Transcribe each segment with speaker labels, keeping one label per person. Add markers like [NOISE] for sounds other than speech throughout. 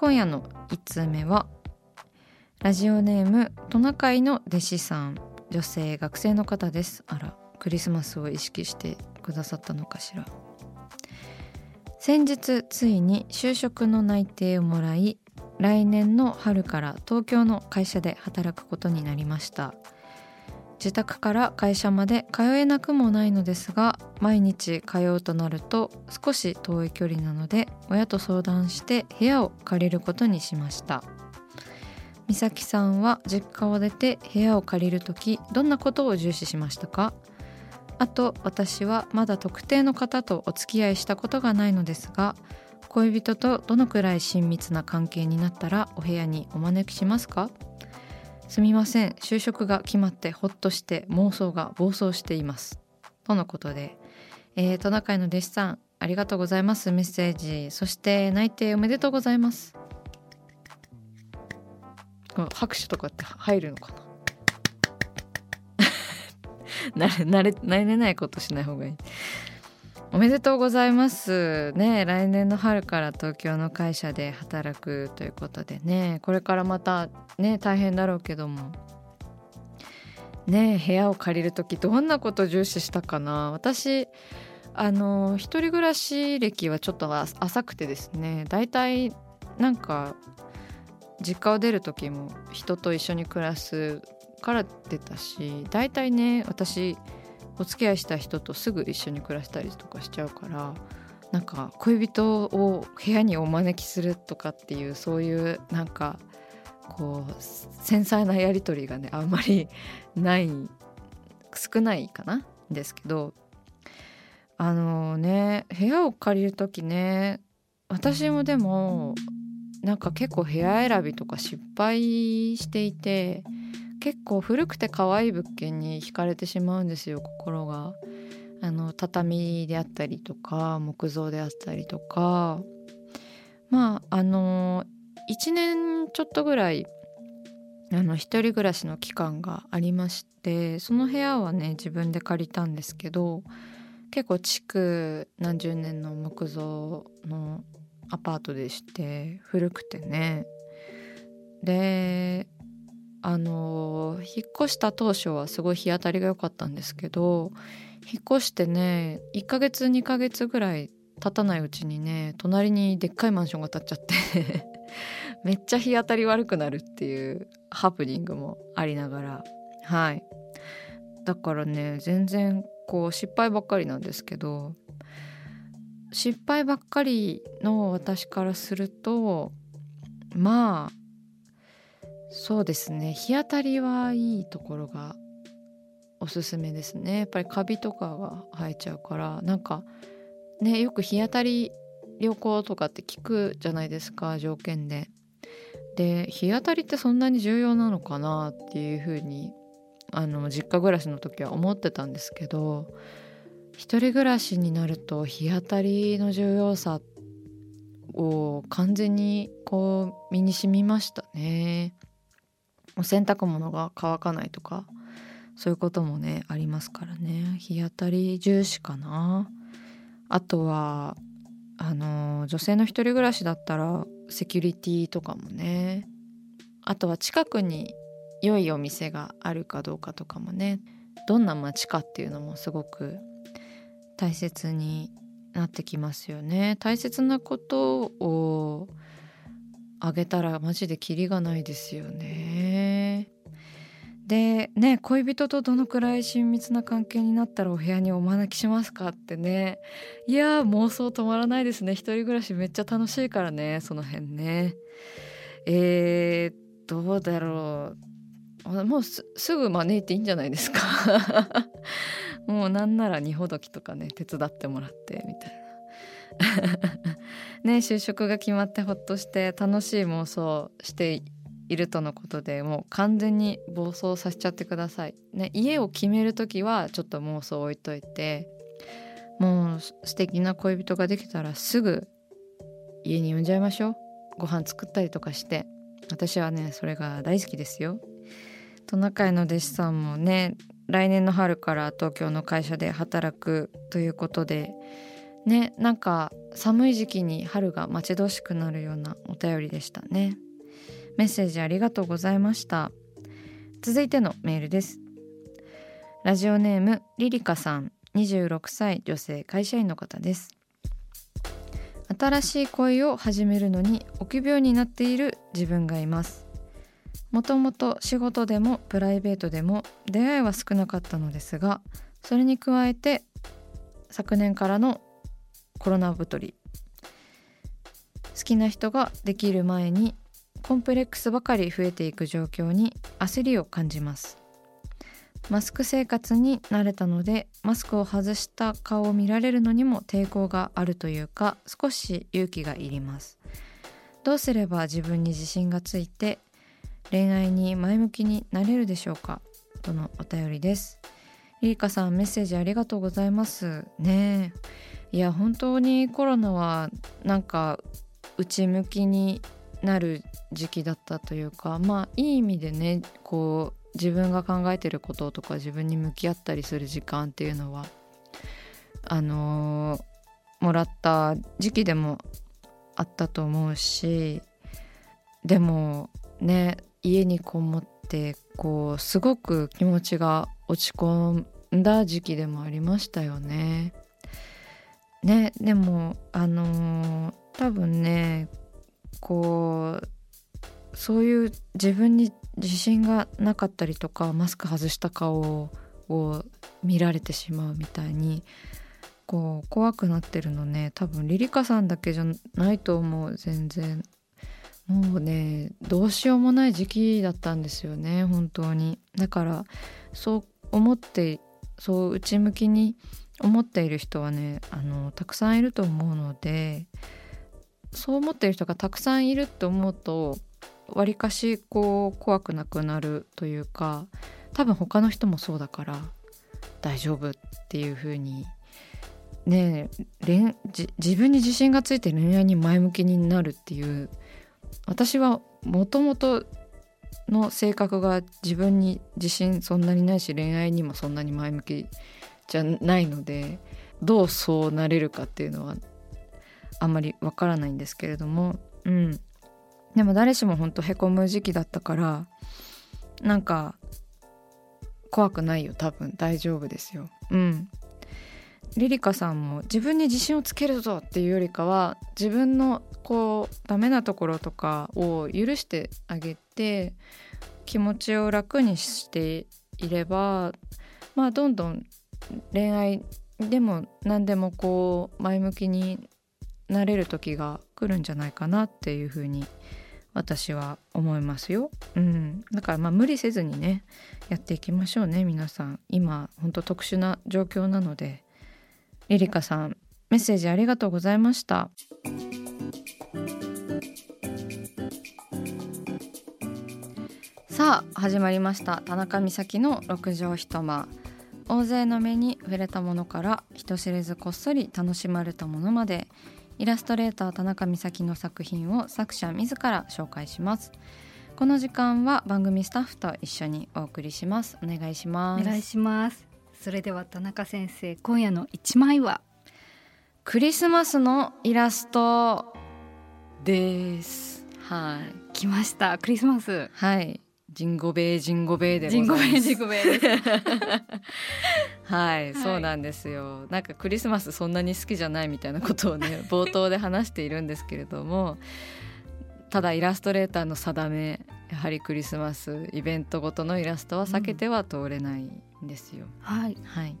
Speaker 1: 今夜の1通目はラジオネームトナカイの弟子さん。女性学生の方です。あらクリスマスを意識してくださったのかしら。先日ついに就職の内定をもらい来年の春から東京の会社で働くことになりました。自宅から会社まで通えなくもないのですが毎日通うとなると少し遠い距離なので親と相談して部屋を借りることにしました。美咲さんは実家を出て部屋を借りる時どんなことを重視しましたか？あと私はまだ特定の方とお付き合いしたことがないのですが恋人とどのくらい親密な関係になったらお部屋にお招きしますか？すみません。就職が決まってほっとして妄想が暴走しています。とのことで、えー、トナカイの弟子さんありがとうございます。メッセージ。そして内定おめでとうございます。拍手とかって入るのかな？[LAUGHS] 慣れ慣れ慣れないことしない方がいい。おめでとうございます。ね来年の春から東京の会社で働くということでね。これからまたね大変だろうけども。ね部屋を借りる時どんなこと重視したかな。私あの一人暮らし歴はちょっと浅くてですね。だいたいなんか実家を出る時も人と一緒に暮らすから出たしだいたいね私お付き合いした人とすぐ一緒に暮らしたりとかしちゃうからなんか恋人を部屋にお招きするとかっていうそういうなんかこう繊細なやり取りがねあんまりない少ないかな。ですけどあのね部屋を借りる時ね私もでもなんか結構部屋選びとか失敗していて結構古くて可愛い物件に惹かれてしまうんですよ心が。あの畳であったりとか木造であったりとかまああの1年ちょっとぐらいあの一人暮らしの期間がありましてその部屋はね自分で借りたんですけど結構築何十年の木造のアパートでして古くてねであの引っ越した当初はすごい日当たりが良かったんですけど引っ越してね1ヶ月2ヶ月ぐらい経たないうちにね隣にでっかいマンションが建っちゃって [LAUGHS] めっちゃ日当たり悪くなるっていうハプニングもありながらはい。だからね全然こう失敗ばっかりなんですけど失敗ばっかりの私からするとまあそうですね。日当たりはいいところがおすすめですね。やっぱりカビとかが生えちゃうから。なんかねよく日当たり良好とかって聞くじゃないですか条件で。で日当たりってそんなに重要なのかなっていうふうにあの実家暮らしの時は思ってたんですけど一人暮らしになると日当たりの重要さを完全にこう身に染みましたね。お洗濯物が乾かないとかそういうこともねありますからね。日当たり重視かな。あとはあの女性の一人暮らしだったらセキュリティとかもね。あとは近くに良いお店があるかどうかとかもね。どんな街かっていうのもすごく大切になってきますよね。大切なことをあげたらマジでキリがないですよね。でね恋人とどのくらい親密な関係になったらお部屋にお招きしますかってね。いや妄想止まらないですね。一人暮らしめっちゃ楽しいからねその辺ね。えー、どうだろう。もうすぐ招いていいんじゃないですか。[LAUGHS] もうなんなら荷ほどきとかね手伝ってもらってみたいな。[LAUGHS] ね就職が決まってほっとして楽しい妄想しているとのことでもう完全に暴走させちゃってください。ね、家を決める時はちょっと妄想置いといてもう素敵な恋人ができたらすぐ家に呼んじゃいましょうご飯作ったりとかして私はねそれが大好きですよ。トナカイの弟子さんもね来年の春から東京の会社で働くということでねなんか寒い時期に春が待ち遠しくなるようなお便りでしたね。メッセージありがとうございました。続いてのメールです。ラジオネームリリカさん。26歳女性会社員の方です。新しい恋を始めるのに臆病になっている自分がいます。もともと仕事でもプライベートでも出会いは少なかったのですがそれに加えて昨年からのコロナ太り。好きな人ができる前にコンプレックスばかり増えていく状況に焦りを感じます。マスク生活に慣れたのでマスクを外した顔を見られるのにも抵抗があるというか少し勇気がいります。どうすれば自分に自信がついて恋愛に前向きになれるでしょうか？とのお便りです。リリカさんメッセージありがとうございます。ねいや本当にコロナはなんか内向きになる時期だったというかまあいい意味でねこう自分が考えてることとか自分に向き合ったりする時間っていうのはあのー、もらった時期でもあったと思うしでもね家にこもってこうすごく気持ちが落ち込んだ時期でもありましたよね。ねでもあのー、多分ねこうそういう自分に自信がなかったりとかマスク外した顔を見られてしまうみたいにこう怖くなってるのね。多分リリカさんだけじゃないと思う全然。もうねどうしようもない時期だったんですよね本当に。だからそう思ってそう内向きに思っている人はねあのたくさんいると思うのでそう思っている人がたくさんいるって思うとわりかしこう怖くなくなるというか多分他の人もそうだから大丈夫っていう風にねえ自分に自信がついて恋愛に前向きになるっていう私はもともとの性格が自分に自信そんなにないし恋愛にもそんなに前向きじゃないのでどうそうなれるかっていうのはあんまりわからないんですけれどもうん。でも誰しもほんとへこむ時期だったからなんか怖くないよ多分。大丈夫ですよ。うん。リリカさんも自分に自信をつけるぞっていうよりかは自分のこうダメなところとかを許してあげて気持ちを楽にしていればまあどんどん恋愛でも何でもこう前向きになれる時が来るんじゃないかなっていうふうに思います私は思いますよ。うん、だからまあ無理せずにねやっていきましょうね皆さん。今本当特殊な状況なので。リリカさんメッセージありがとうございました。さあ始まりました。田中美咲の六畳一間。大勢の目に触れたものから人知れずこっそり楽しまれたものまで。イラストレーター田中美咲の作品を作者自ら紹介します。この時間は番組スタッフと一緒にお送りします。お願いします。
Speaker 2: お願いします。それでは田中先生今夜の一枚は？
Speaker 1: クリスマスのイラストです。はい。
Speaker 2: 来ました。クリスマス。
Speaker 1: はいジンゴベイジンゴベイで
Speaker 2: ジンゴベイジンゴベイ。です [LAUGHS]
Speaker 1: はい、
Speaker 2: はい。
Speaker 1: そうなんですよ。なんかクリスマスそんなに好きじゃないみたいなことをね [LAUGHS] 冒頭で話しているんですけれどもただイラストレーターの定めやはりクリスマスイベントごとのイラストは避けては通れないんですよ、
Speaker 2: はい。
Speaker 1: はい。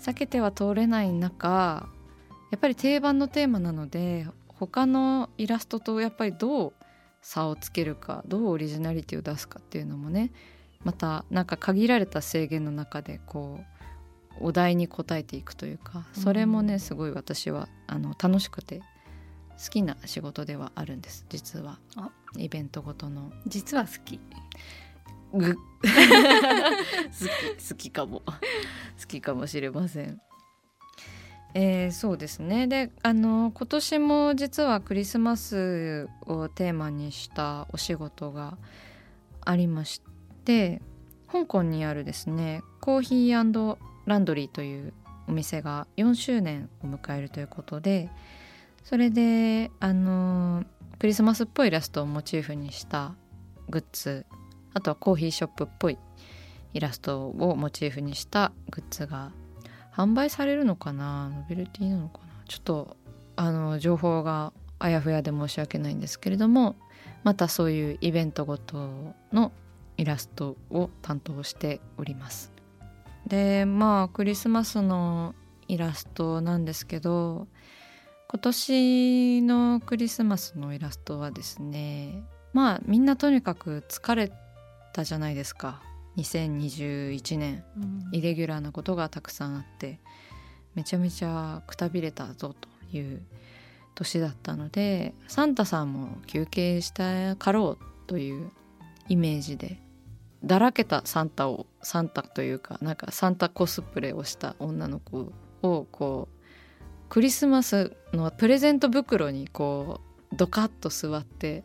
Speaker 1: 避けては通れない中やっぱり定番のテーマなので他のイラストとやっぱりどう差をつけるかどうオリジナリティを出すかっていうのもねまたなんか限られた制限の中でこうお題に答えていくというかそれもね、
Speaker 2: うん
Speaker 1: すごい私はあの楽しくて好きな仕事ではあるんです。実は。
Speaker 2: あ。
Speaker 1: イベントごとの。
Speaker 2: 実は好き。
Speaker 1: ぐ。[LAUGHS] [LAUGHS] 好き好きかも。好きかもしれません。えーそうですね。であの今年も実はクリスマスをテーマにしたお仕事がありまして香港にあるですねコーヒーランドリーというお店が4周年を迎えるということでそれであのクリスマスっぽいイラストをモチーフにしたグッズあとはコーヒーショップっぽいイラストをモチーフにしたグッズが販売されるのかな？ノベルティなのかな？ちょっとあの情報があやふやで申し訳ないんですけれどもまたそういうイベントごとのイラストを担当しております。でまあクリスマスのイラストなんですけど今年のクリスマスのイラストはですねまあみんなとにかく疲れたじゃないですか。2021年イレギュラーなことがたくさんあってめちゃめちゃくたびれたぞという年だったのでサンタさんも休憩したかろうというイメージでだらけたサンタをサンタというかなんかサンタコスプレをした女の子をこうクリスマスのプレゼント袋にこうドカッと座って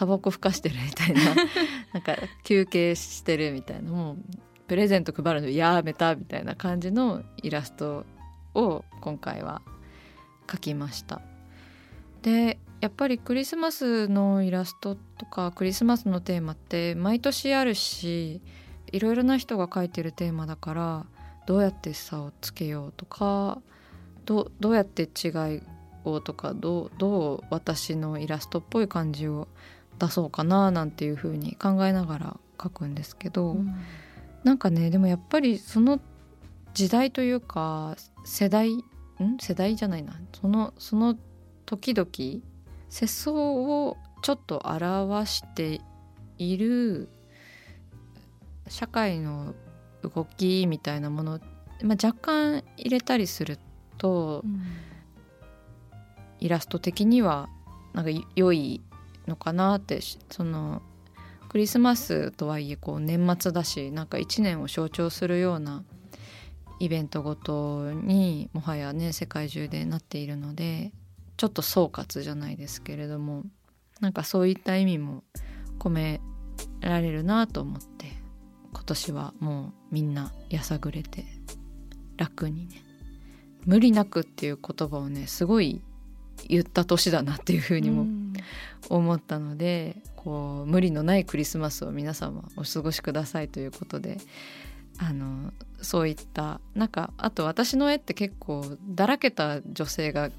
Speaker 1: タバコふかしてるみたいな [LAUGHS] なんか休憩してるみたいなもうプレゼント配るのやめたみたいな感じのイラストを今回は描きました。でやっぱりクリスマスのイラストとかクリスマスのテーマって毎年あるしいろいろな人が描いてるテーマだからどうやって差をつけようとかどうどうやって違いをとかどうどう私のイラストっぽい感じを出そうかななんていうふうに考えながら描くんですけど、
Speaker 2: うん。
Speaker 1: なんかねでもやっぱりその時代というか世代ん？世代じゃないな。そのその時々世相をちょっと表している社会の動きみたいなもの、まあ、若干入れたりするとイラスト的にはなんか良いのかなってそのクリスマスとはいえこう年末だしなんか1年を象徴するようなイベントごとにもはやね世界中でなっているのでちょっと総括じゃないですけれどもなんかそういった意味も込められるなと思って今年はもうみんなやさぐれて楽にね無理なくっていう言葉をねすごい言った年だなっていうふうにも
Speaker 2: うん。
Speaker 1: 思ったのでこう無理のないクリスマスを皆様お過ごしくださいということであのそういったなんかあと私の絵って結構だらけた女性が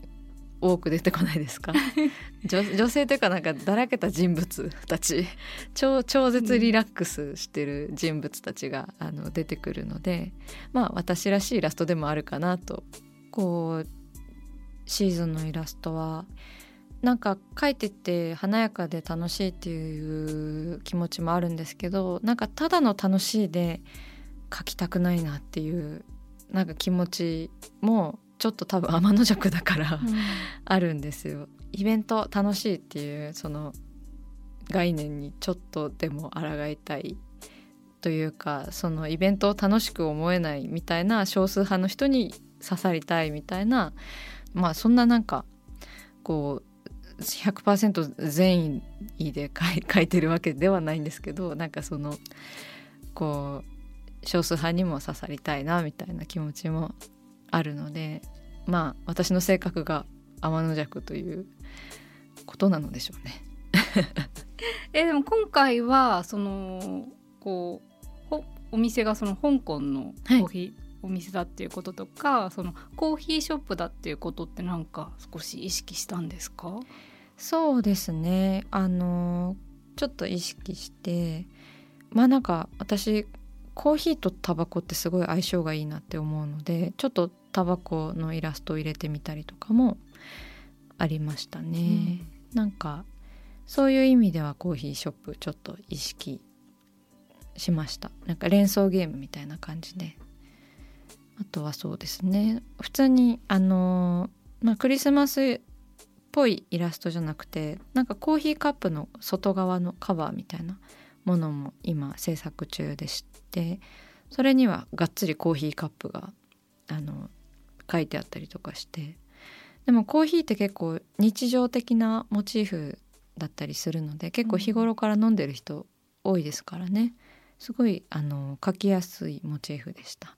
Speaker 1: 多く出てこないですか？[LAUGHS] 女女性というかなんかだらけた人物たち。超超絶リラックスしてる人物たちがあの出てくるのでまあ私らしいイラストでもあるかなとこうシーズンのイラストはなんか描いてて華やかで楽しいっていう気持ちもあるんですけどなんかただの楽しいで描きたくないなっていうなんか気持ちもちょっと多分天の弱だからあるんですよ。イベント楽しいっていうその概念にちょっとでも抗いたいというかそのイベントを楽しく思えないみたいな少数派の人に刺さりたいみたいなまあそんななんかこう100%善意で書いてるわけではないんですけどなんかそのこう少数派にも刺さりたいなみたいな気持ちもあるのでまあ私の性格が天の弱ということなのでしょうね。[LAUGHS]
Speaker 2: えでも今回はそのこうお店がその香港のコーヒー、お店だっていうこととかそのコーヒーショップだっていうことってなんか少し意識したんですか？
Speaker 1: そうですね。あのちょっと意識してまあなんか私コーヒーとタバコってすごい相性がいいなって思うのでちょっとタバコのイラストを入れてみたりとかもありましたね、うん、なんかそういう意味ではコーヒーショップちょっと意識しました。なんか連想ゲームみたいな感じであとはそうですね。普通にあのまあクリスマスっぽいイラストじゃなくてなんかコーヒーカップの外側のカバーみたいなものも今制作中でしてそれにはがっつりコーヒーカップがあの書いてあったりとかして。でもコーヒーって結構日常的なモチーフだったりするので結構日頃から飲んでる人多いですからね。すごいあの書きやすいモチーフでした。